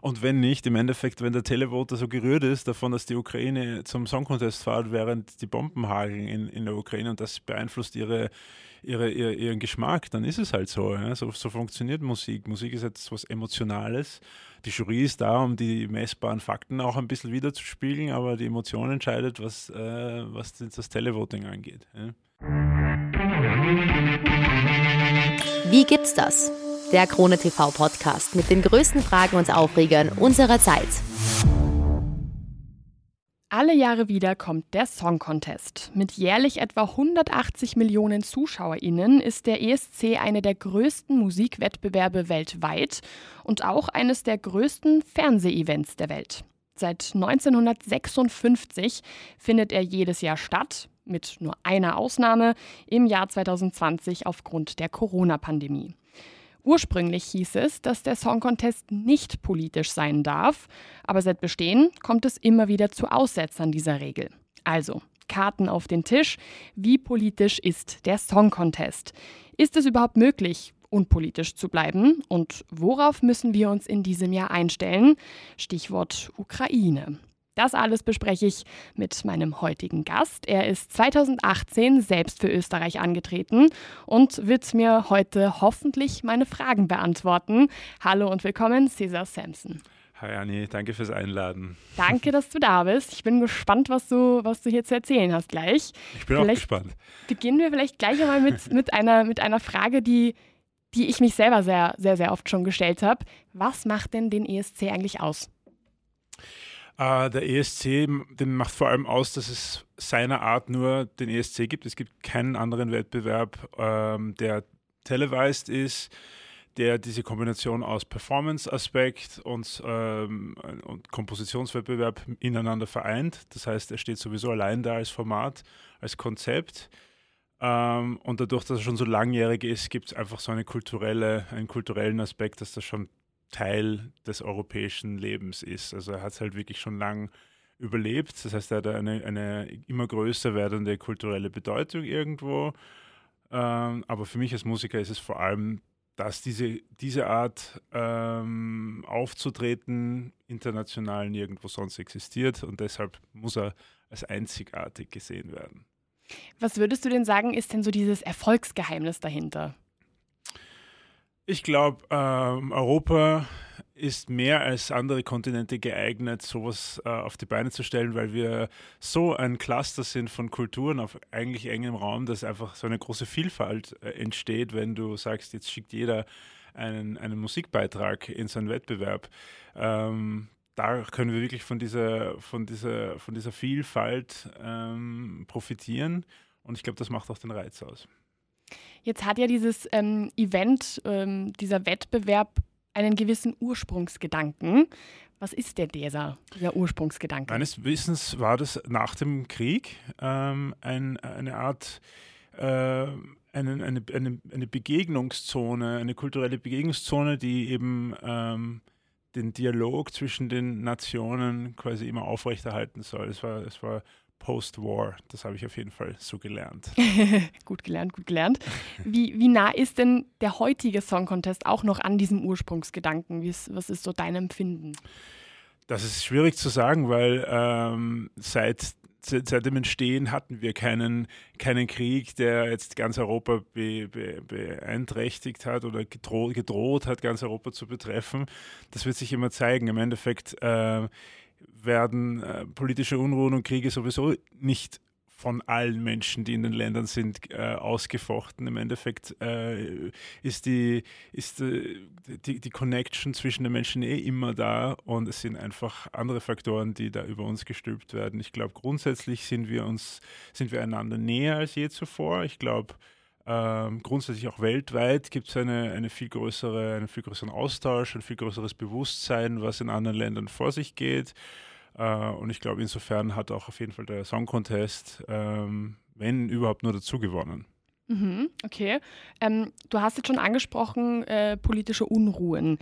Und wenn nicht, im Endeffekt, wenn der Televoter so gerührt ist davon, dass die Ukraine zum Song Contest fährt, während die Bomben hageln in, in der Ukraine und das beeinflusst ihre, ihre, ihre, ihren Geschmack, dann ist es halt so, ja? so. So funktioniert Musik. Musik ist etwas Emotionales. Die Jury ist da, um die messbaren Fakten auch ein bisschen wiederzuspiegeln, aber die Emotion entscheidet, was, äh, was das Televoting angeht. Ja? Wie gibt's das? Der Krone TV Podcast mit den größten Fragen und Aufregern unserer Zeit. Alle Jahre wieder kommt der Song Contest. Mit jährlich etwa 180 Millionen ZuschauerInnen ist der ESC eine der größten Musikwettbewerbe weltweit und auch eines der größten Fernsehevents der Welt. Seit 1956 findet er jedes Jahr statt, mit nur einer Ausnahme im Jahr 2020 aufgrund der Corona-Pandemie. Ursprünglich hieß es, dass der Song Contest nicht politisch sein darf, aber seit Bestehen kommt es immer wieder zu Aussetzern dieser Regel. Also, Karten auf den Tisch. Wie politisch ist der Song Contest? Ist es überhaupt möglich, unpolitisch zu bleiben? Und worauf müssen wir uns in diesem Jahr einstellen? Stichwort Ukraine. Das alles bespreche ich mit meinem heutigen Gast. Er ist 2018 selbst für Österreich angetreten und wird mir heute hoffentlich meine Fragen beantworten. Hallo und willkommen, Cesar Sampson. Hi Anni, danke fürs Einladen. Danke, dass du da bist. Ich bin gespannt, was du, was du hier zu erzählen hast gleich. Ich bin vielleicht auch gespannt. Beginnen wir vielleicht gleich einmal mit, mit, einer, mit einer Frage, die, die ich mich selber sehr, sehr, sehr oft schon gestellt habe. Was macht denn den ESC eigentlich aus? Uh, der ESC, den macht vor allem aus, dass es seiner Art nur den ESC gibt. Es gibt keinen anderen Wettbewerb, ähm, der televised ist, der diese Kombination aus Performance-Aspekt und, ähm, und Kompositionswettbewerb ineinander vereint. Das heißt, er steht sowieso allein da als Format, als Konzept. Ähm, und dadurch, dass er schon so langjährig ist, gibt es einfach so eine kulturelle, einen kulturellen Aspekt, dass das schon Teil des europäischen Lebens ist. Also er hat es halt wirklich schon lang überlebt. Das heißt, er hat eine, eine immer größer werdende kulturelle Bedeutung irgendwo. Ähm, aber für mich als Musiker ist es vor allem, dass diese, diese Art ähm, aufzutreten international nirgendwo sonst existiert und deshalb muss er als einzigartig gesehen werden. Was würdest du denn sagen, ist denn so dieses Erfolgsgeheimnis dahinter? Ich glaube, ähm, Europa ist mehr als andere Kontinente geeignet, sowas äh, auf die Beine zu stellen, weil wir so ein Cluster sind von Kulturen auf eigentlich engem Raum, dass einfach so eine große Vielfalt äh, entsteht, wenn du sagst, jetzt schickt jeder einen, einen Musikbeitrag in so einen Wettbewerb. Ähm, da können wir wirklich von dieser, von dieser, von dieser Vielfalt ähm, profitieren und ich glaube, das macht auch den Reiz aus. Jetzt hat ja dieses ähm, Event, ähm, dieser Wettbewerb einen gewissen Ursprungsgedanken. Was ist denn dieser, dieser Ursprungsgedanke? Meines Wissens war das nach dem Krieg ähm, ein, eine Art, äh, eine, eine, eine, eine, Begegnungszone, eine kulturelle Begegnungszone, die eben ähm, den Dialog zwischen den Nationen quasi immer aufrechterhalten soll. Es war, es war Post-War. Das habe ich auf jeden Fall so gelernt. gut gelernt, gut gelernt. Wie, wie nah ist denn der heutige Song Contest auch noch an diesem Ursprungsgedanken? Ist, was ist so dein Empfinden? Das ist schwierig zu sagen, weil ähm, seit, seit dem Entstehen hatten wir keinen, keinen Krieg, der jetzt ganz Europa be, be, beeinträchtigt hat oder gedroht, gedroht hat, ganz Europa zu betreffen. Das wird sich immer zeigen. Im Endeffekt äh, werden äh, politische Unruhen und Kriege sowieso nicht von allen Menschen, die in den Ländern sind, äh, ausgefochten. Im Endeffekt äh, ist, die, ist äh, die, die Connection zwischen den Menschen eh immer da und es sind einfach andere Faktoren, die da über uns gestülpt werden. Ich glaube, grundsätzlich sind wir uns, sind wir einander näher als je zuvor. Ich glaube, ähm, grundsätzlich auch weltweit gibt es eine, eine viel größere, einen viel größeren Austausch, ein viel größeres Bewusstsein, was in anderen Ländern vor sich geht. Äh, und ich glaube, insofern hat auch auf jeden Fall der Song Contest, ähm, wenn überhaupt nur dazu gewonnen. Mhm, okay. Ähm, du hast jetzt schon angesprochen, äh, politische Unruhen.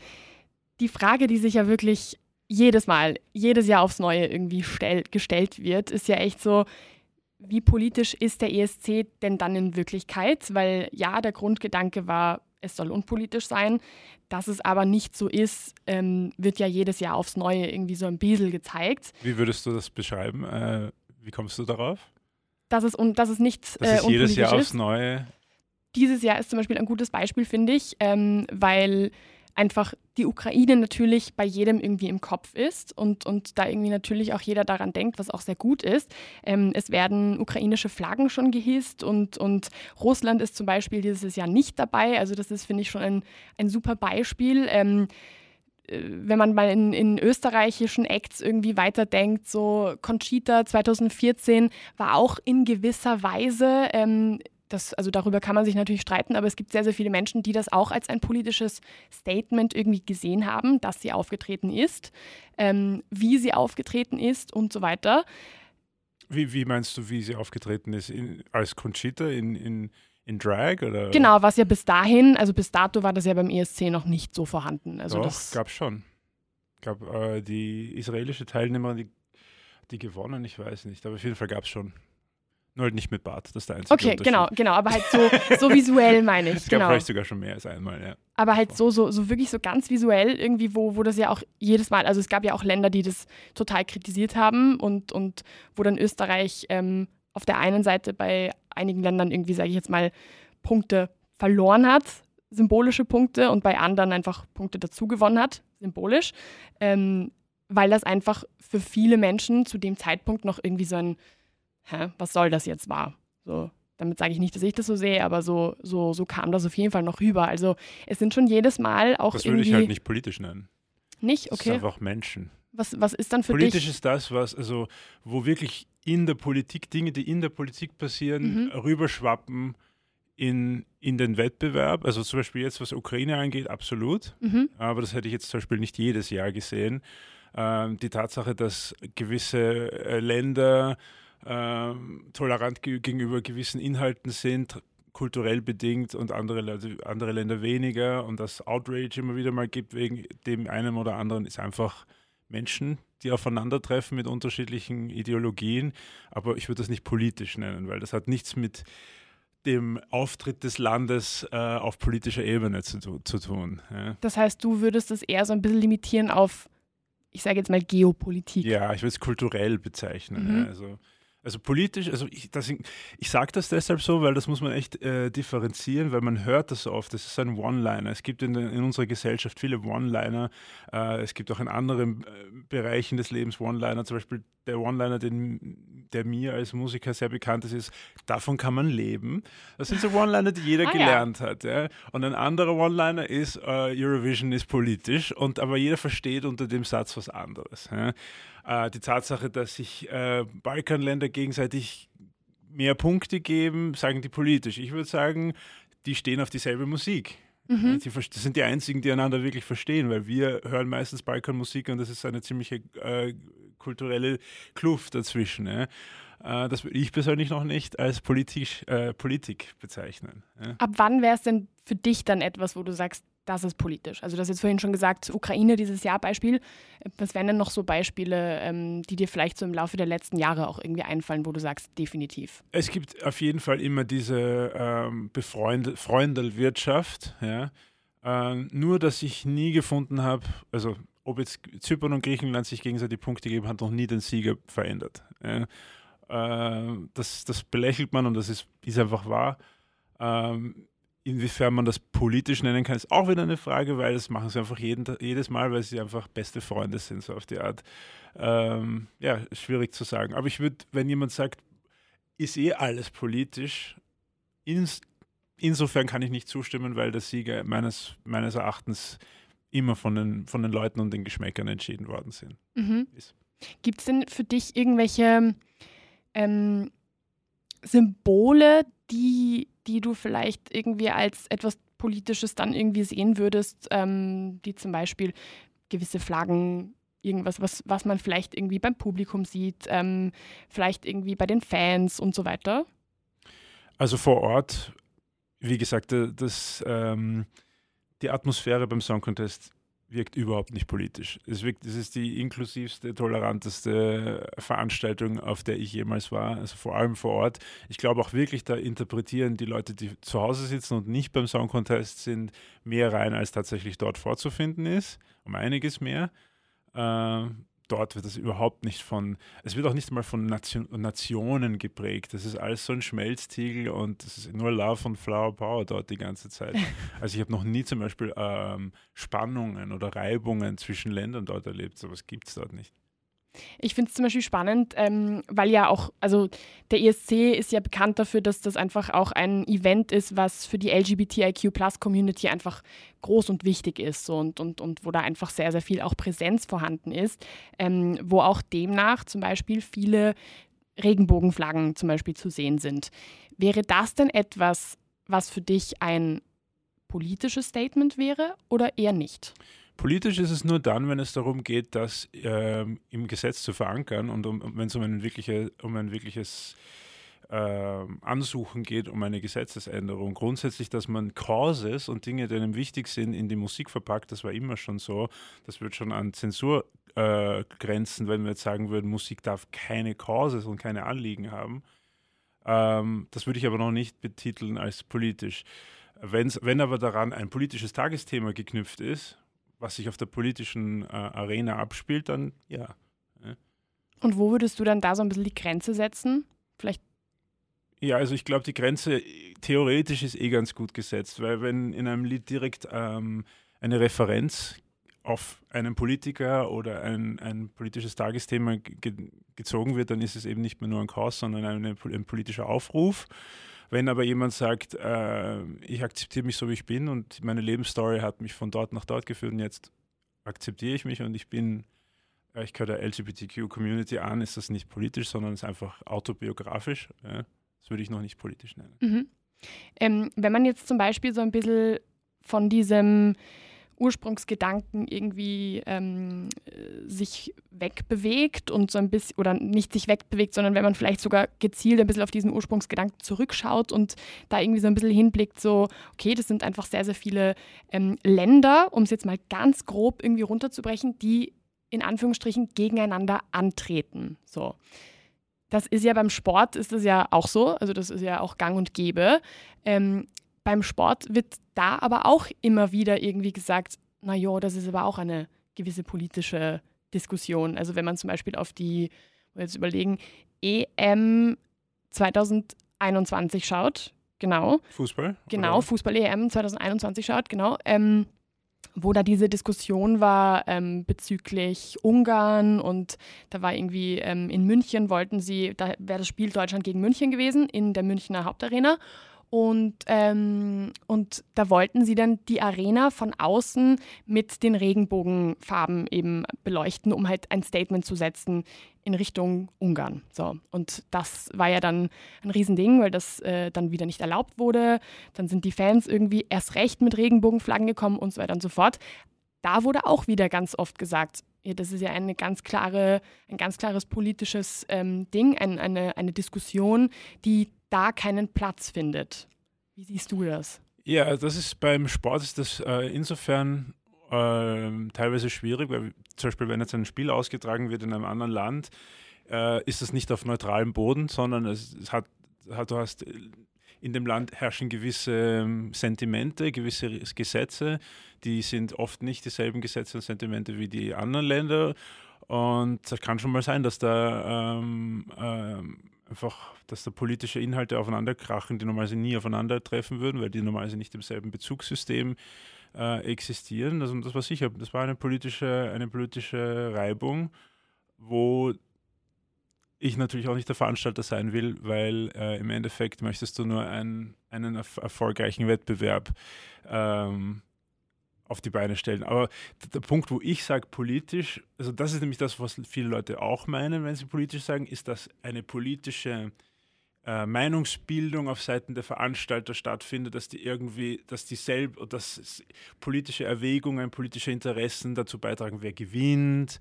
Die Frage, die sich ja wirklich jedes Mal, jedes Jahr aufs Neue irgendwie stell, gestellt wird, ist ja echt so, wie politisch ist der ESC denn dann in Wirklichkeit? Weil ja, der Grundgedanke war es soll unpolitisch sein. Dass es aber nicht so ist, ähm, wird ja jedes Jahr aufs Neue irgendwie so ein bisschen gezeigt. Wie würdest du das beschreiben? Äh, wie kommst du darauf? Dass es, und, dass es nicht dass äh, es jedes Jahr ist. aufs Neue. Dieses Jahr ist zum Beispiel ein gutes Beispiel, finde ich, ähm, weil einfach die Ukraine natürlich bei jedem irgendwie im Kopf ist und, und da irgendwie natürlich auch jeder daran denkt, was auch sehr gut ist. Ähm, es werden ukrainische Flaggen schon gehisst und, und Russland ist zum Beispiel dieses Jahr nicht dabei. Also das ist, finde ich, schon ein, ein super Beispiel. Ähm, äh, wenn man mal in, in österreichischen Acts irgendwie weiterdenkt, so Conchita 2014 war auch in gewisser Weise ähm, das, also darüber kann man sich natürlich streiten, aber es gibt sehr, sehr viele Menschen, die das auch als ein politisches Statement irgendwie gesehen haben, dass sie aufgetreten ist, ähm, wie sie aufgetreten ist und so weiter. Wie, wie meinst du, wie sie aufgetreten ist? In, als Conchita in, in, in Drag? Oder? Genau, was ja bis dahin, also bis dato war das ja beim ESC noch nicht so vorhanden. Also Doch, das gab schon. gab äh, die israelische Teilnehmerin, die, die gewonnen, ich weiß nicht, aber auf jeden Fall gab es schon. Nur halt nicht mit Bart, das ist der einzige Okay, genau, genau, aber halt so, so visuell meine ich. Es gab Genau. vielleicht sogar schon mehr als einmal, ja. Aber halt so, so, so wirklich so ganz visuell irgendwie, wo, wo das ja auch jedes Mal, also es gab ja auch Länder, die das total kritisiert haben und, und wo dann Österreich ähm, auf der einen Seite bei einigen Ländern irgendwie, sage ich jetzt mal, Punkte verloren hat, symbolische Punkte und bei anderen einfach Punkte dazu gewonnen hat, symbolisch, ähm, weil das einfach für viele Menschen zu dem Zeitpunkt noch irgendwie so ein, hä, was soll das jetzt war. So, damit sage ich nicht, dass ich das so sehe, aber so, so, so kam das auf jeden Fall noch rüber. Also es sind schon jedes Mal auch Das würde ich halt nicht politisch nennen. nicht, Das okay. ist einfach Menschen. Was, was ist dann für Politisch dich? ist das, was, also, wo wirklich in der Politik, Dinge, die in der Politik passieren, Mhm. rüberschwappen in, in den Wettbewerb. Also zum Beispiel jetzt, was Ukraine angeht, absolut. Mhm. Aber das hätte ich jetzt zum Beispiel nicht jedes Jahr gesehen. Ähm, die Tatsache, dass gewisse äh, Länder ähm, tolerant ge gegenüber gewissen Inhalten sind, kulturell bedingt und andere, Leute- andere Länder weniger und dass Outrage immer wieder mal gibt wegen dem einen oder anderen, ist einfach Menschen, die aufeinandertreffen mit unterschiedlichen Ideologien. Aber ich würde das nicht politisch nennen, weil das hat nichts mit dem Auftritt des Landes äh, auf politischer Ebene zu, zu tun. Ja. Das heißt, du würdest es eher so ein bisschen limitieren auf, ich sage jetzt mal, Geopolitik. Ja, ich würde es kulturell bezeichnen. Mhm. Ja. Also, also politisch, also ich, ich sage das deshalb so, weil das muss man echt äh, differenzieren, weil man hört das oft. Das ist ein One-Liner. Es gibt in, in unserer Gesellschaft viele One-Liner. Äh, es gibt auch in anderen äh, Bereichen des Lebens One-Liner. Zum Beispiel der One-Liner, der mir als Musiker sehr bekannt ist, ist, davon kann man leben. Das sind so One-Liner, die jeder Ah, ja. gelernt hat. Ja. Und ein anderer One-Liner ist, äh, Eurovision ist politisch, und aber jeder versteht unter dem Satz was anderes. Ja. Äh, die Tatsache, dass sich äh, Balkanländer gegenseitig mehr Punkte geben, sagen die politisch. Ich würde sagen, die stehen auf dieselbe Musik. Mhm. Das sind die einzigen, die einander wirklich verstehen, weil wir hören meistens Balkanmusik und das ist eine ziemliche äh, kulturelle Kluft dazwischen. Äh, das würde ich persönlich noch nicht als politisch, äh, Politik bezeichnen. Ja. Ab wann wäre es denn für dich dann etwas, wo du sagst, das ist politisch? Also du hast jetzt vorhin schon gesagt, Ukraine dieses Jahr Beispiel. Was wären denn noch so Beispiele, ähm, die dir vielleicht so im Laufe der letzten Jahre auch irgendwie einfallen, wo du sagst, definitiv? Es gibt auf jeden Fall immer diese ähm, Freundelwirtschaft. Ja. Ähm, nur, dass ich nie gefunden habe, also ob jetzt Zypern und Griechenland sich gegenseitig Punkte geben, hat noch nie den Sieger verändert. Ja. Ähm, das, das belächelt man und das ist, ist einfach wahr. Ähm, inwiefern man das politisch nennen kann, ist auch wieder eine Frage, weil das machen sie einfach jeden, jedes Mal, weil sie einfach beste Freunde sind, so auf die Art. Ähm, ja, schwierig zu sagen. Aber ich würde, wenn jemand sagt, ist eh alles politisch. Ins, insofern kann ich nicht zustimmen, weil der Sieger meines, meines Erachtens immer von den, von den Leuten und den Geschmäckern entschieden worden sind. Mhm. Gibt es denn für dich irgendwelche ähm, Symbole, die, die du vielleicht irgendwie als etwas Politisches dann irgendwie sehen würdest, ähm, die zum Beispiel gewisse Flaggen, irgendwas, was, was man vielleicht irgendwie beim Publikum sieht, ähm, vielleicht irgendwie bei den Fans und so weiter? Also vor Ort, wie gesagt, äh, das, ähm, die Atmosphäre beim Song Contest wirkt überhaupt nicht politisch. Es, wirkt, es ist die inklusivste, toleranteste Veranstaltung, auf der ich jemals war, also vor allem vor Ort. Ich glaube auch wirklich, da interpretieren die Leute, die zu Hause sitzen und nicht beim Song Contest sind, mehr rein, als tatsächlich dort vorzufinden ist, um einiges mehr. Äh, dort wird das überhaupt nicht von, es wird auch nicht mal von Nation, Nationen geprägt. Das ist alles so ein Schmelztiegel und es ist nur Love und Flower Power dort die ganze Zeit. Also ich habe noch nie zum Beispiel ähm, Spannungen oder Reibungen zwischen Ländern dort erlebt. So was gibt es dort nicht. Ich finde es zum Beispiel spannend, ähm, weil ja auch, also der ESC ist ja bekannt dafür, dass das einfach auch ein Event ist, was für die LGBTIQ-Plus-Community einfach groß und wichtig ist und, und, und wo da einfach sehr, sehr viel auch Präsenz vorhanden ist, ähm, wo auch demnach zum Beispiel viele Regenbogenflaggen zum Beispiel zu sehen sind. Wäre das denn etwas, was für dich ein politisches Statement wäre oder eher nicht? Politisch ist es nur dann, wenn es darum geht, das ähm, im Gesetz zu verankern und um, wenn es um ein, wirkliche, um ein wirkliches äh, Ansuchen geht, um eine Gesetzesänderung. Grundsätzlich, dass man Causes und Dinge, die einem wichtig sind, in die Musik verpackt, das war immer schon so. Das wird schon an Zensurgrenzen, äh, wenn wir jetzt sagen würden, Musik darf keine Causes und keine Anliegen haben. Ähm, das würde ich aber noch nicht betiteln als politisch. Wenn's, wenn aber daran ein politisches Tagesthema geknüpft ist, was sich auf der politischen äh, Arena abspielt, dann ja. Und wo würdest du dann da so ein bisschen die Grenze setzen? Vielleicht. Ja, also ich glaube, die Grenze theoretisch ist eh ganz gut gesetzt, weil wenn in einem Lied direkt ähm, eine Referenz auf einen Politiker oder ein, ein politisches Tagesthema ge gezogen wird, dann ist es eben nicht mehr nur ein Chaos, sondern eine, ein politischer Aufruf. Wenn aber jemand sagt, äh, ich akzeptiere mich so, wie ich bin und meine Lebensstory hat mich von dort nach dort geführt und jetzt akzeptiere ich mich und ich bin, äh, ich gehöre der LGBTQ-Community an, ist das nicht politisch, sondern ist einfach autobiografisch. Ja? Das würde ich noch nicht politisch nennen. Mhm. Ähm, wenn man jetzt zum Beispiel so ein bisschen von diesem Ursprungsgedanken irgendwie ähm, sich wegbewegt und so ein bisschen, oder nicht sich wegbewegt, sondern wenn man vielleicht sogar gezielt ein bisschen auf diesen Ursprungsgedanken zurückschaut und da irgendwie so ein bisschen hinblickt, so, okay, das sind einfach sehr, sehr viele ähm, Länder, um es jetzt mal ganz grob irgendwie runterzubrechen, die in Anführungsstrichen gegeneinander antreten. So. Das ist ja beim Sport ist das ja auch so, also das ist ja auch gang und gäbe. Ähm, beim Sport wird da aber auch immer wieder irgendwie gesagt, na ja, das ist aber auch eine gewisse politische Diskussion. Also wenn man zum Beispiel auf die, jetzt überlegen, EM 2021 schaut, genau. Fußball? Genau, oder? Fußball-EM 2021 schaut, genau. Ähm, wo da diese Diskussion war ähm, bezüglich Ungarn und da war irgendwie ähm, in München wollten sie, da wäre das Spiel Deutschland gegen München gewesen in der Münchner Hauptarena und, ähm, und da wollten sie dann die Arena von außen mit den Regenbogenfarben eben beleuchten, um halt ein Statement zu setzen in Richtung Ungarn. So. Und das war ja dann ein Riesending, weil das äh, dann wieder nicht erlaubt wurde. Dann sind die Fans irgendwie erst recht mit Regenbogenflaggen gekommen und so weiter und so fort. Da wurde auch wieder ganz oft gesagt, ja, das ist ja eine ganz klare, ein ganz klares politisches ähm, Ding, ein, eine, eine Diskussion, die da keinen Platz findet. Wie siehst du das? Ja, das ist beim Sport ist das äh, insofern äh, teilweise schwierig, weil zum Beispiel, wenn jetzt ein Spiel ausgetragen wird in einem anderen Land, äh, ist das nicht auf neutralem Boden, sondern es, es hat, hat, du hast in dem Land herrschen gewisse ähm, Sentimente, gewisse Gesetze, die sind oft nicht dieselben Gesetze und Sentimente wie die anderen Länder. Und das kann schon mal sein, dass da ähm, ähm, einfach, dass da politische Inhalte aufeinanderkrachen, die normalerweise nie aufeinandertreffen würden, weil die normalerweise nicht im selben Bezugssystem äh, existieren. Also das war sicher, das war eine politische, eine politische Reibung, wo ich natürlich auch nicht der Veranstalter sein will, weil äh, im Endeffekt möchtest du nur ein, einen erfolgreichen Wettbewerb ähm, auf die Beine stellen. Aber der Punkt, wo ich sage politisch, also das ist nämlich das, was viele Leute auch meinen, wenn sie politisch sagen, ist, dass eine politische äh, Meinungsbildung auf Seiten der Veranstalter stattfindet, dass die irgendwie, dass dieselbe, dass politische Erwägungen, politische Interessen dazu beitragen, wer gewinnt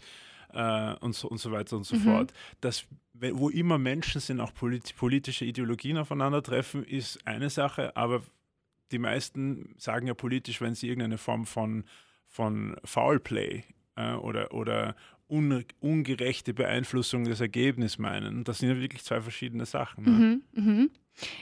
äh, und, so, und so weiter und so mhm. fort. Dass, wo immer Menschen sind, auch polit politische Ideologien aufeinandertreffen, ist eine Sache, aber die meisten sagen ja politisch, wenn sie irgendeine Form von, von Foulplay äh, oder, oder un, ungerechte Beeinflussung des Ergebnisses meinen. Das sind ja wirklich zwei verschiedene Sachen. Ne? Mhm, mh.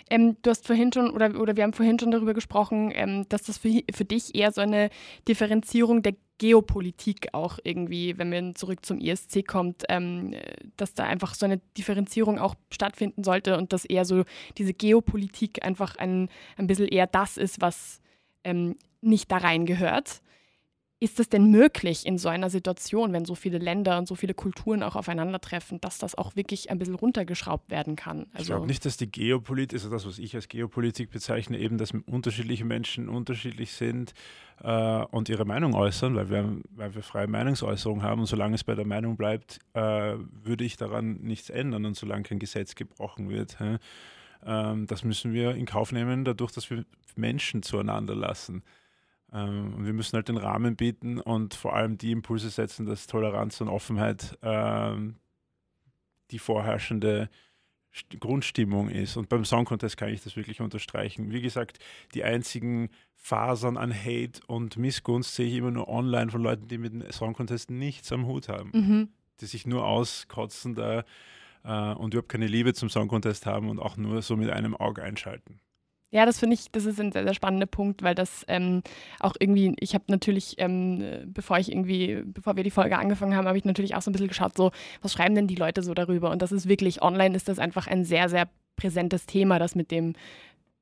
Ähm, du hast vorhin schon, oder, oder wir haben vorhin schon darüber gesprochen, ähm, dass das für, für dich eher so eine Differenzierung der Geopolitik auch irgendwie, wenn man zurück zum ESC kommt, ähm, dass da einfach so eine Differenzierung auch stattfinden sollte und dass eher so diese Geopolitik einfach ein, ein bisschen eher das ist, was ähm, nicht da reingehört. Ist es denn möglich in so einer Situation, wenn so viele Länder und so viele Kulturen auch aufeinandertreffen, dass das auch wirklich ein bisschen runtergeschraubt werden kann? Also ich glaube nicht, dass die Geopolitik, also das, was ich als Geopolitik bezeichne, eben, dass unterschiedliche Menschen unterschiedlich sind äh, und ihre Meinung äußern, weil wir, weil wir freie Meinungsäußerung haben und solange es bei der Meinung bleibt, äh, würde ich daran nichts ändern und solange kein Gesetz gebrochen wird. Äh, das müssen wir in Kauf nehmen, dadurch, dass wir Menschen zueinander lassen. Ähm, wir müssen halt den Rahmen bieten und vor allem die Impulse setzen, dass Toleranz und Offenheit ähm, die vorherrschende Grundstimmung ist. Und beim Song Contest kann ich das wirklich unterstreichen. Wie gesagt, die einzigen Fasern an Hate und Missgunst sehe ich immer nur online von Leuten, die mit dem Song Contest nichts am Hut haben. Mhm. Die sich nur auskotzen da äh, und überhaupt keine Liebe zum Song Contest haben und auch nur so mit einem Auge einschalten. Ja, das finde ich, das ist ein sehr, sehr spannender Punkt, weil das ähm, auch irgendwie, ich habe natürlich, ähm, bevor ich irgendwie, bevor wir die Folge angefangen haben, habe ich natürlich auch so ein bisschen geschaut, so, was schreiben denn die Leute so darüber? Und das ist wirklich, online ist das einfach ein sehr, sehr präsentes Thema, das mit dem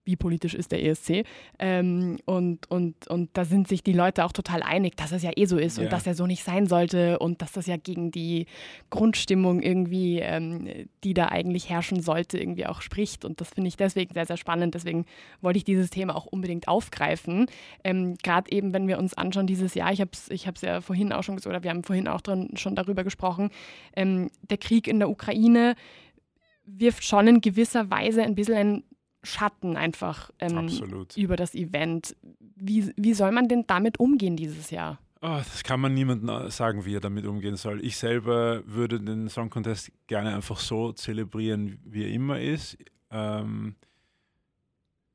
wie politisch ist der ESC. Ähm, und, und, und da sind sich die Leute auch total einig, dass es ja eh so ist ja. und dass er so nicht sein sollte und dass das ja gegen die Grundstimmung irgendwie, ähm, die da eigentlich herrschen sollte, irgendwie auch spricht. Und das finde ich deswegen sehr, sehr spannend. Deswegen wollte ich dieses Thema auch unbedingt aufgreifen. Ähm, Gerade eben, wenn wir uns anschauen, dieses Jahr, ich habe es ich ja vorhin auch schon gesagt, oder wir haben vorhin auch dran, schon darüber gesprochen, ähm, der Krieg in der Ukraine wirft schon in gewisser Weise ein bisschen ein Schatten einfach ähm, über das Event. Wie, wie soll man denn damit umgehen dieses Jahr? Oh, das kann man niemandem sagen, wie er damit umgehen soll. Ich selber würde den Song Contest gerne einfach so zelebrieren, wie er immer ist. Ähm,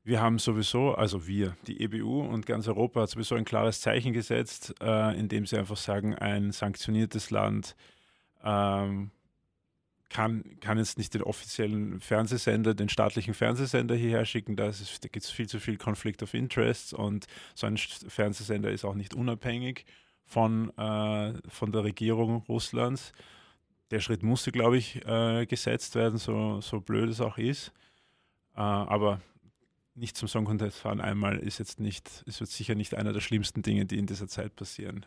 wir haben sowieso, also wir, die EBU und ganz Europa hat sowieso ein klares Zeichen gesetzt, äh, indem sie einfach sagen, ein sanktioniertes Land ähm, kann, kann jetzt nicht den offiziellen Fernsehsender, den staatlichen Fernsehsender hierher schicken. Da, da gibt es viel zu viel Conflict of Interests und so ein Fernsehsender ist auch nicht unabhängig von, äh, von der Regierung Russlands. Der Schritt musste, glaube ich, äh, gesetzt werden, so, so blöd es auch ist. Äh, aber nicht zum Song Contest fahren einmal ist jetzt nicht, ist jetzt sicher nicht einer der schlimmsten Dinge, die in dieser Zeit passieren.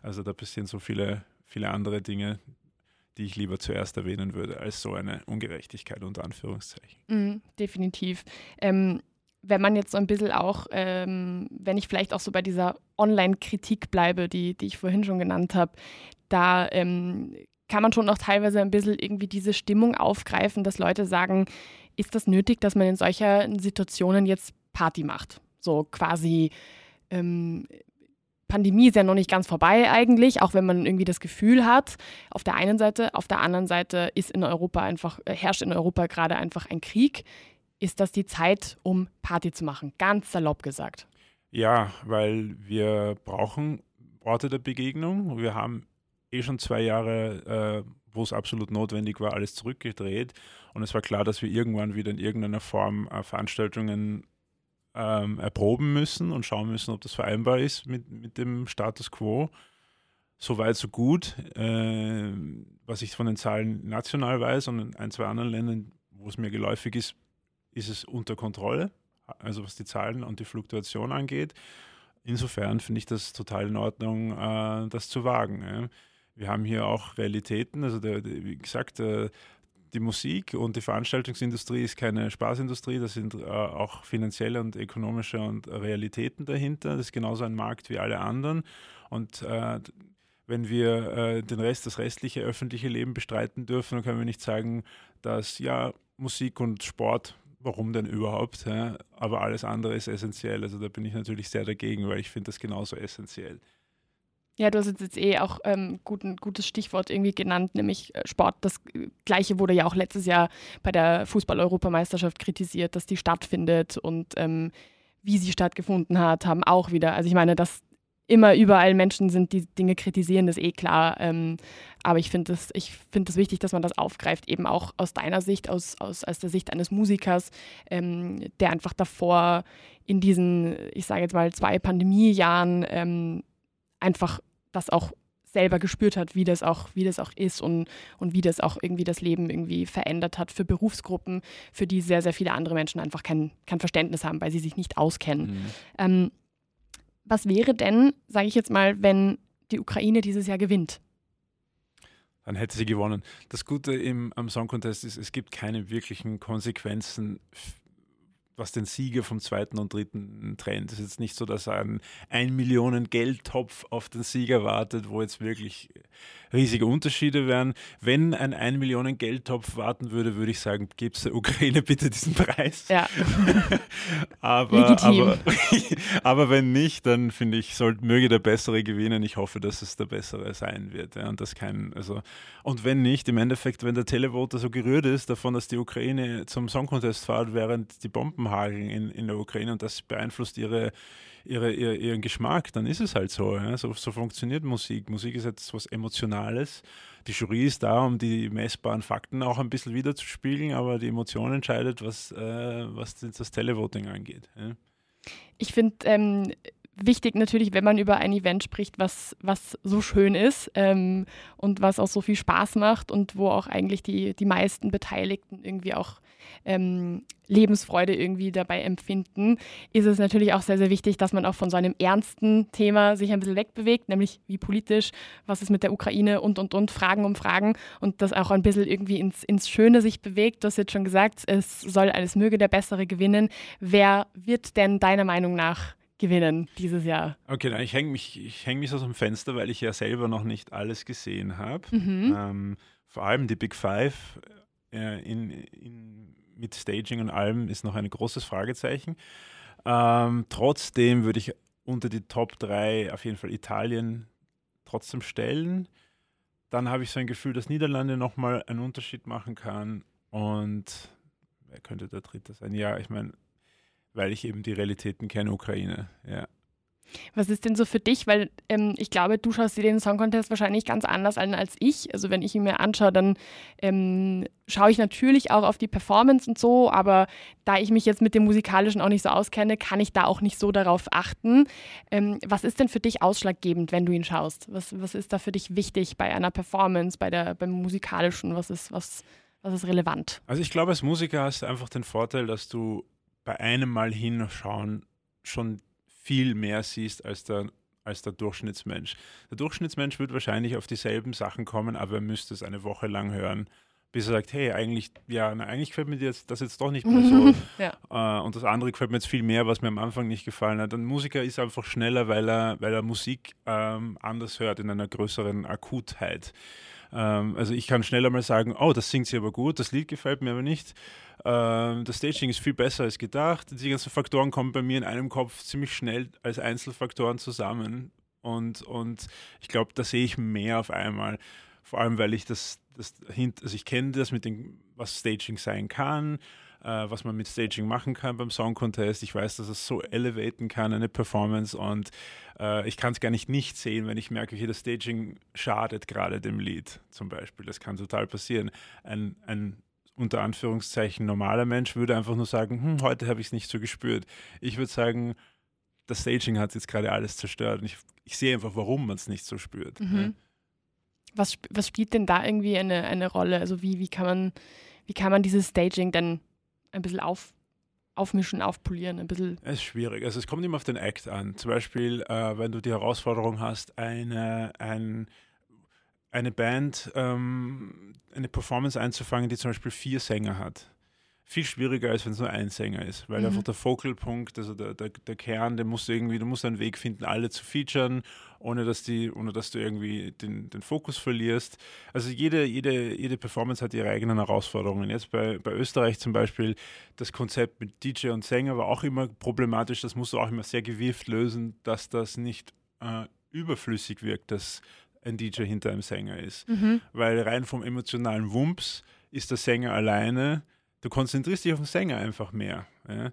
Also da passieren so viele, viele andere Dinge, die ich lieber zuerst erwähnen würde, als so eine Ungerechtigkeit unter Anführungszeichen. Mm, definitiv. Ähm, wenn man jetzt so ein bisschen auch, ähm, wenn ich vielleicht auch so bei dieser Online-Kritik bleibe, die, die ich vorhin schon genannt habe, da ähm, kann man schon auch teilweise ein bisschen irgendwie diese Stimmung aufgreifen, dass Leute sagen, ist das nötig, dass man in solchen Situationen jetzt Party macht? So quasi ähm, Pandemie ist ja noch nicht ganz vorbei eigentlich, auch wenn man irgendwie das Gefühl hat, auf der einen Seite, auf der anderen Seite ist in Europa einfach, äh, herrscht in Europa gerade einfach ein Krieg. Ist das die Zeit, um Party zu machen? Ganz salopp gesagt. Ja, weil wir brauchen Orte der Begegnung. Wir haben eh schon zwei Jahre, äh, wo es absolut notwendig war, alles zurückgedreht. Und es war klar, dass wir irgendwann wieder in irgendeiner Form äh, Veranstaltungen ähm, erproben müssen und schauen müssen, ob das vereinbar ist mit, mit dem Status quo. So weit, so gut. Äh, was ich von den Zahlen national weiß und in ein, zwei anderen Ländern, wo es mir geläufig ist, ist es unter Kontrolle, also was die Zahlen und die Fluktuation angeht. Insofern finde ich das total in Ordnung, äh, das zu wagen. Ja. Wir haben hier auch Realitäten, also der, der, wie gesagt, die Musik und die Veranstaltungsindustrie ist keine Spaßindustrie, da sind äh, auch finanzielle und ökonomische und Realitäten dahinter. Das ist genauso ein Markt wie alle anderen. Und äh, wenn wir äh, den Rest, das restliche öffentliche Leben bestreiten dürfen, dann können wir nicht sagen, dass ja Musik und Sport, warum denn überhaupt? Ja? Aber alles andere ist essentiell. Also da bin ich natürlich sehr dagegen, weil ich finde das genauso essentiell. Ja, du hast jetzt eh auch ähm, gut, ein gutes Stichwort irgendwie genannt, nämlich äh, Sport. Das äh, gleiche wurde ja auch letztes Jahr bei der Fußball-Europameisterschaft kritisiert, dass die stattfindet und ähm, wie sie stattgefunden hat, haben auch wieder. Also ich meine, das immer überall Menschen sind, die Dinge kritisieren, das ist eh klar. Ähm, aber ich finde es find wichtig, dass man das aufgreift, eben auch aus deiner Sicht, aus, aus, aus der Sicht eines Musikers, ähm, der einfach davor in diesen, ich sage jetzt mal, zwei Pandemiejahren ähm, einfach das auch selber gespürt hat, wie das auch, wie das auch ist und, und wie das auch irgendwie das Leben irgendwie verändert hat für Berufsgruppen, für die sehr, sehr viele andere Menschen einfach kein, kein Verständnis haben, weil sie sich nicht auskennen. Mhm. Ähm, was wäre denn, sage ich jetzt mal, wenn die Ukraine dieses Jahr gewinnt? Dann hätte sie gewonnen. Das Gute im, am Song Contest ist, es gibt keine wirklichen Konsequenzen was den Sieger vom zweiten und dritten trennt. Es ist jetzt nicht so, dass ein 1 Millionen Geldtopf auf den Sieger wartet, wo jetzt wirklich riesige Unterschiede wären. Wenn ein 1 Millionen Geldtopf warten würde, würde ich sagen, gib der Ukraine bitte diesen Preis. Ja. aber, aber, aber, wenn nicht, dann finde ich, soll, möge der Bessere gewinnen. Ich hoffe, dass es der Bessere sein wird. Ja, und, das kein, also, und wenn nicht, im Endeffekt, wenn der Televoter so gerührt ist davon, dass die Ukraine zum Song Contest fährt, während die Bomben hageln in, in der Ukraine und das beeinflusst ihre ihre, ihre, ihren Geschmack, dann ist es halt so, ja? so. So funktioniert Musik. Musik ist etwas Emotionales. Die Jury ist da, um die messbaren Fakten auch ein bisschen wiederzuspiegeln, aber die Emotion entscheidet, was, äh, was das Televoting angeht. Ja? Ich finde, ähm, wichtig natürlich, wenn man über ein Event spricht, was, was so schön ist ähm, und was auch so viel Spaß macht und wo auch eigentlich die, die meisten Beteiligten irgendwie auch ähm, Lebensfreude irgendwie dabei empfinden, ist es natürlich auch sehr, sehr wichtig, dass man auch von so einem ernsten Thema sich ein bisschen wegbewegt, nämlich wie politisch, was ist mit der Ukraine und, und, und, Fragen um Fragen und das auch ein bisschen irgendwie ins, ins Schöne sich bewegt. Du hast jetzt schon gesagt, es soll alles möge der Bessere gewinnen. Wer wird denn deiner Meinung nach gewinnen dieses Jahr? Okay, dann ich hänge mich, häng mich so aus dem Fenster, weil ich ja selber noch nicht alles gesehen habe. Mhm. Ähm, vor allem die Big Five äh, in, in, mit Staging und allem ist noch ein großes Fragezeichen. Ähm, trotzdem würde ich unter die Top 3 auf jeden Fall Italien trotzdem stellen. Dann habe ich so ein Gefühl, dass Niederlande nochmal einen Unterschied machen kann. Und wer könnte der dritte sein? Ja, ich meine, weil ich eben die Realitäten kenne, Ukraine. Ja. Was ist denn so für dich? Weil ähm, ich glaube, du schaust dir den Song Contest wahrscheinlich ganz anders an als ich. Also wenn ich ihn mir anschaue, dann ähm, schaue ich natürlich auch auf die Performance und so, aber da ich mich jetzt mit dem Musikalischen auch nicht so auskenne, kann ich da auch nicht so darauf achten. Ähm, was ist denn für dich ausschlaggebend, wenn du ihn schaust? Was, was ist da für dich wichtig bei einer Performance, bei der, beim Musikalischen? Was ist, was, was ist relevant? Also ich glaube, als Musiker hast du einfach den Vorteil, dass du bei einem Mal hinschauen schon viel mehr siehst als der, als der Durchschnittsmensch. Der Durchschnittsmensch wird wahrscheinlich auf dieselben Sachen kommen, aber er müsste es eine Woche lang hören, bis er sagt, hey, eigentlich, ja, na, eigentlich gefällt mir das, das jetzt doch nicht mehr so. ja. äh, und das andere gefällt mir jetzt viel mehr, was mir am Anfang nicht gefallen hat. Ein Musiker ist einfach schneller, weil er, weil er Musik ähm, anders hört, in einer größeren Akutheit. Ähm, also ich kann schneller mal sagen, oh, das singt sie aber gut, das Lied gefällt mir aber nicht. Ähm, das Staging ist viel besser als gedacht. Die ganzen Faktoren kommen bei mir in einem Kopf ziemlich schnell als Einzelfaktoren zusammen. Und, und ich glaube, da sehe ich mehr auf einmal. Vor allem, weil ich das, das also ich kenne das mit dem, was Staging sein kann, was man mit Staging machen kann beim Song Contest. Ich weiß, dass es so elevaten kann, eine Performance. Und äh, ich kann es gar nicht nicht sehen, wenn ich merke, okay, das Staging schadet gerade dem Lied zum Beispiel. Das kann total passieren. Ein, ein unter Anführungszeichen normaler Mensch würde einfach nur sagen, hm, heute habe ich es nicht so gespürt. Ich würde sagen, das Staging hat jetzt gerade alles zerstört und ich, ich sehe einfach, warum man es nicht so spürt. Mhm. Ne? Was, was spielt denn da irgendwie eine, eine Rolle? Also wie, wie, kann man, wie kann man dieses Staging denn ein bisschen auf, aufmischen, aufpolieren, ein bisschen. Es ist schwierig. Also es kommt immer auf den Act an. Zum Beispiel, äh, wenn du die Herausforderung hast, eine, ein eine Band ähm, eine Performance einzufangen, die zum Beispiel vier Sänger hat. Viel schwieriger, als wenn es nur ein Sänger ist, weil mhm. einfach der Focal-Punkt, also der, der, der Kern, der musst du irgendwie, du musst einen Weg finden, alle zu featuren, ohne dass die, ohne dass du irgendwie den, den Fokus verlierst. Also jede, jede, jede Performance hat ihre eigenen Herausforderungen. Jetzt bei, bei Österreich zum Beispiel, das Konzept mit DJ und Sänger war auch immer problematisch, das musst du auch immer sehr gewirft lösen, dass das nicht äh, überflüssig wirkt, dass ein DJ hinter einem Sänger ist. Mhm. Weil rein vom emotionalen Wumps ist der Sänger alleine, du konzentrierst dich auf den Sänger einfach mehr. Ja?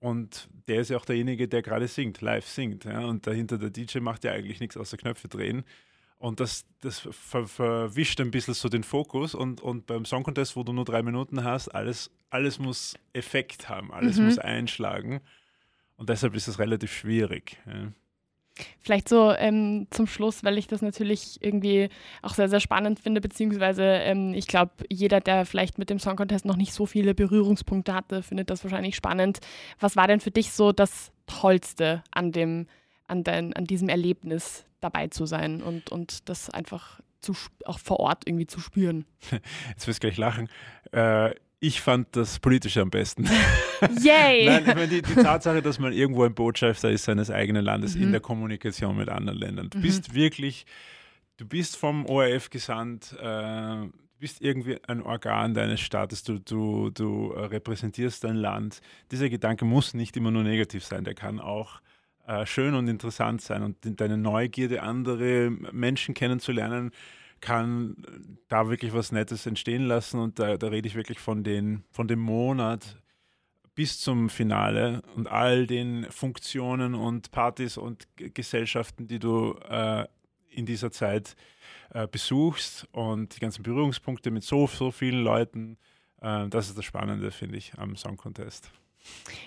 Und der ist ja auch derjenige, der gerade singt, live singt. Ja? Und dahinter der DJ macht ja eigentlich nichts außer Knöpfe drehen. Und das, das ver verwischt ein bisschen so den Fokus. Und, und beim Song Contest, wo du nur drei Minuten hast, alles, alles muss Effekt haben, alles mhm. muss einschlagen. Und deshalb ist es relativ schwierig. Ja. Vielleicht so ähm, zum Schluss, weil ich das natürlich irgendwie auch sehr, sehr spannend finde, beziehungsweise ähm, ich glaube, jeder, der vielleicht mit dem Song Contest noch nicht so viele Berührungspunkte hatte, findet das wahrscheinlich spannend. Was war denn für dich so das Tollste an, dem, an, dein, an diesem Erlebnis dabei zu sein und, und das einfach zu, auch vor Ort irgendwie zu spüren? Jetzt wirst du gleich lachen. Äh, ich fand das Politische am besten. Yay! Nein, ich meine, die, die, Tatsache, dass man irgendwo ein Botschafter ist seines eigenen Landes mhm. in der Kommunikation mit anderen Ländern. Du mhm. bist wirklich, du bist vom ORF gesandt, äh, du bist irgendwie ein Organ deines Staates, du, du, du repräsentierst dein Land. Dieser Gedanke muss nicht immer nur negativ sein, der kann auch äh, schön und interessant sein und deine Neugierde, andere Menschen kennenzulernen, kann da wirklich was Nettes entstehen lassen und da, da rede ich wirklich von, den, von dem Monat bis zum Finale und all den Funktionen und Partys und Gesellschaften, die du äh, in dieser Zeit äh, besuchst und die ganzen Berührungspunkte mit so, so vielen Leuten. Äh, das ist das Spannende, finde ich, am Song Contest.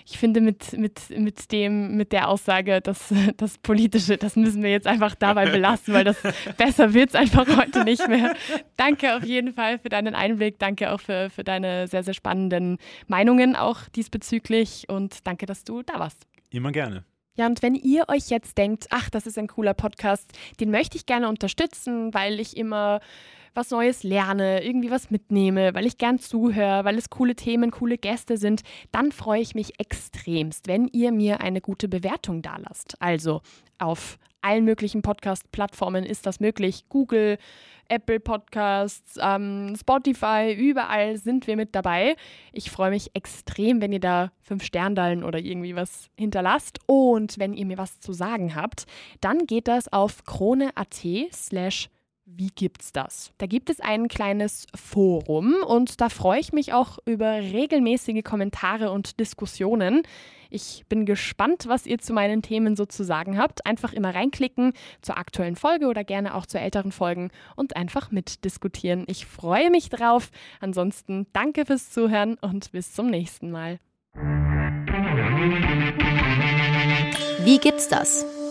Ich finde mit, mit, mit dem, mit der Aussage, dass das Politische, das müssen wir jetzt einfach dabei belassen, weil das besser wird es einfach heute nicht mehr. Danke auf jeden Fall für deinen Einblick. Danke auch für, für deine sehr, sehr spannenden Meinungen auch diesbezüglich und danke, dass du da warst. Immer gerne. Ja, und wenn ihr euch jetzt denkt, ach, das ist ein cooler Podcast, den möchte ich gerne unterstützen, weil ich immer was Neues lerne, irgendwie was mitnehme, weil ich gern zuhöre, weil es coole Themen, coole Gäste sind, dann freue ich mich extremst, wenn ihr mir eine gute Bewertung dalasst. Also auf allen möglichen Podcast-Plattformen ist das möglich. Google, Apple Podcasts, ähm, Spotify, überall sind wir mit dabei. Ich freue mich extrem, wenn ihr da fünf Sterndallen oder irgendwie was hinterlasst. Und wenn ihr mir was zu sagen habt, dann geht das auf krone.at slash wie gibt's das? Da gibt es ein kleines Forum und da freue ich mich auch über regelmäßige Kommentare und Diskussionen. Ich bin gespannt, was ihr zu meinen Themen so zu sagen habt. Einfach immer reinklicken zur aktuellen Folge oder gerne auch zu älteren Folgen und einfach mitdiskutieren. Ich freue mich drauf. Ansonsten danke fürs Zuhören und bis zum nächsten Mal. Wie gibt's das?